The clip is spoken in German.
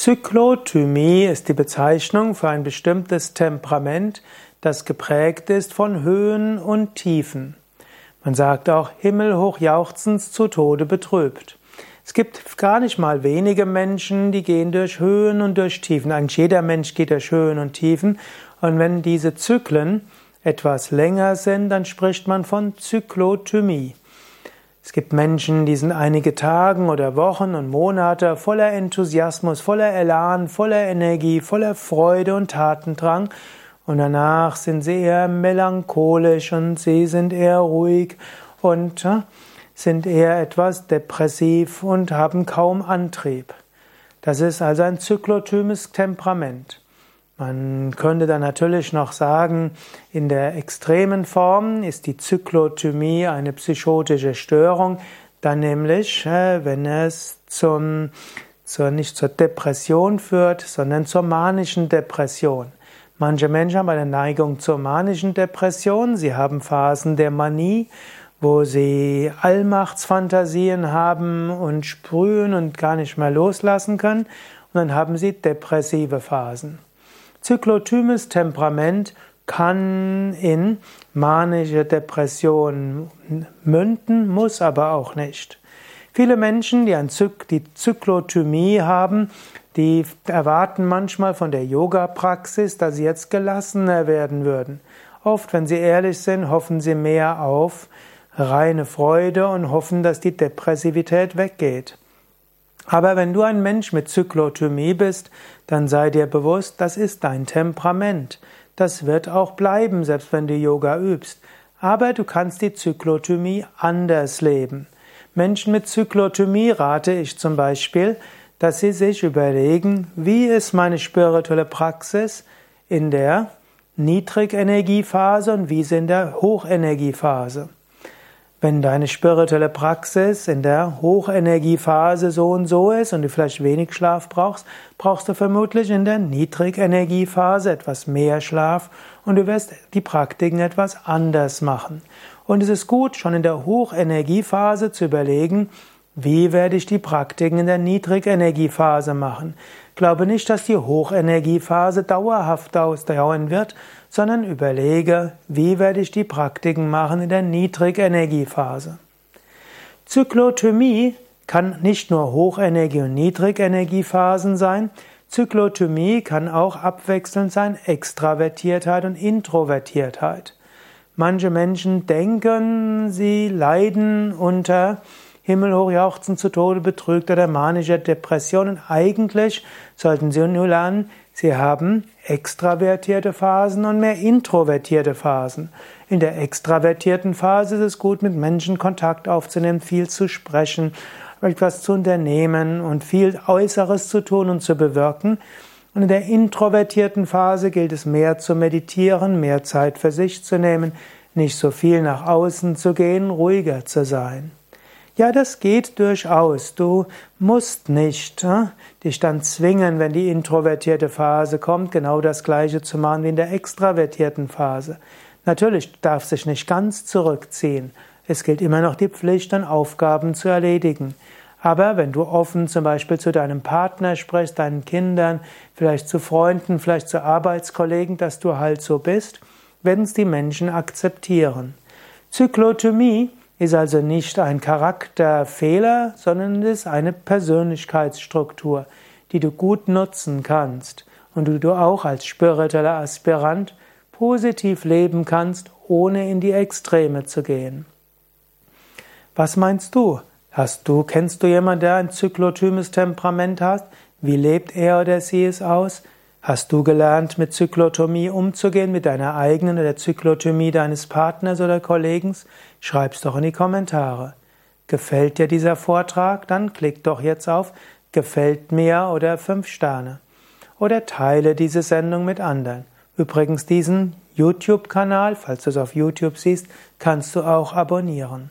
Zyklothymie ist die Bezeichnung für ein bestimmtes Temperament, das geprägt ist von Höhen und Tiefen. Man sagt auch himmelhoch jauchzend zu Tode betrübt. Es gibt gar nicht mal wenige Menschen, die gehen durch Höhen und durch Tiefen. Eigentlich jeder Mensch geht durch Höhen und Tiefen. Und wenn diese Zyklen etwas länger sind, dann spricht man von Zyklothymie. Es gibt Menschen, die sind einige Tage oder Wochen und Monate voller Enthusiasmus, voller Elan, voller Energie, voller Freude und Tatendrang und danach sind sie eher melancholisch und sie sind eher ruhig und äh, sind eher etwas depressiv und haben kaum Antrieb. Das ist also ein zyklotymes Temperament. Man könnte dann natürlich noch sagen, in der extremen Form ist die Zyklothymie eine psychotische Störung, dann nämlich, äh, wenn es zum, zur, nicht zur Depression führt, sondern zur manischen Depression. Manche Menschen haben eine Neigung zur manischen Depression, sie haben Phasen der Manie, wo sie Allmachtsfantasien haben und sprühen und gar nicht mehr loslassen können, und dann haben sie depressive Phasen. Zyklotymes Temperament kann in manische Depression münden, muss aber auch nicht. Viele Menschen, die, ein Zyk die Zyklothymie haben, die erwarten manchmal von der Yoga-Praxis, dass sie jetzt gelassener werden würden. Oft, wenn sie ehrlich sind, hoffen sie mehr auf reine Freude und hoffen, dass die Depressivität weggeht. Aber wenn du ein Mensch mit Zyklothymie bist, dann sei dir bewusst, das ist dein Temperament. Das wird auch bleiben, selbst wenn du Yoga übst. Aber du kannst die Zyklothymie anders leben. Menschen mit Zyklothymie rate ich zum Beispiel, dass sie sich überlegen, wie ist meine spirituelle Praxis in der Niedrigenergiephase und wie ist in der Hochenergiephase. Wenn deine spirituelle Praxis in der Hochenergiephase so und so ist und du vielleicht wenig Schlaf brauchst, brauchst du vermutlich in der Niedrigenergiephase etwas mehr Schlaf und du wirst die Praktiken etwas anders machen. Und es ist gut, schon in der Hochenergiephase zu überlegen, wie werde ich die Praktiken in der Niedrigenergiephase machen? Glaube nicht, dass die Hochenergiephase dauerhaft ausdauern wird, sondern überlege, wie werde ich die Praktiken machen in der Niedrigenergiephase. Zyklothymie kann nicht nur Hochenergie- und Niedrigenergiephasen sein, Zyklothymie kann auch abwechselnd sein Extravertiertheit und Introvertiertheit. Manche Menschen denken, sie leiden unter himmelhoch jauchzen zu Tode betrügt oder manischer Depression. Und eigentlich sollten Sie nur lernen, Sie haben extravertierte Phasen und mehr introvertierte Phasen. In der extravertierten Phase ist es gut, mit Menschen Kontakt aufzunehmen, viel zu sprechen, etwas zu unternehmen und viel Äußeres zu tun und zu bewirken. Und in der introvertierten Phase gilt es mehr zu meditieren, mehr Zeit für sich zu nehmen, nicht so viel nach außen zu gehen, ruhiger zu sein. Ja, das geht durchaus. Du musst nicht äh, dich dann zwingen, wenn die introvertierte Phase kommt, genau das gleiche zu machen wie in der extravertierten Phase. Natürlich darf sich nicht ganz zurückziehen. Es gilt immer noch die Pflicht, dann Aufgaben zu erledigen. Aber wenn du offen zum Beispiel zu deinem Partner sprichst, deinen Kindern, vielleicht zu Freunden, vielleicht zu Arbeitskollegen, dass du halt so bist, werden es die Menschen akzeptieren. Zyklotomie ist also nicht ein Charakterfehler, sondern ist eine Persönlichkeitsstruktur, die du gut nutzen kannst und die du auch als spiritueller Aspirant positiv leben kannst, ohne in die Extreme zu gehen. Was meinst du? Hast du, kennst du jemanden, der ein zyklotymes Temperament hat? Wie lebt er oder sie es aus? Hast du gelernt, mit Zyklotomie umzugehen, mit deiner eigenen oder der Zyklotomie deines Partners oder Kollegen? Schreib's doch in die Kommentare. Gefällt dir dieser Vortrag? Dann klick doch jetzt auf Gefällt mir oder 5 Sterne. Oder teile diese Sendung mit anderen. Übrigens diesen YouTube-Kanal, falls du es auf YouTube siehst, kannst du auch abonnieren.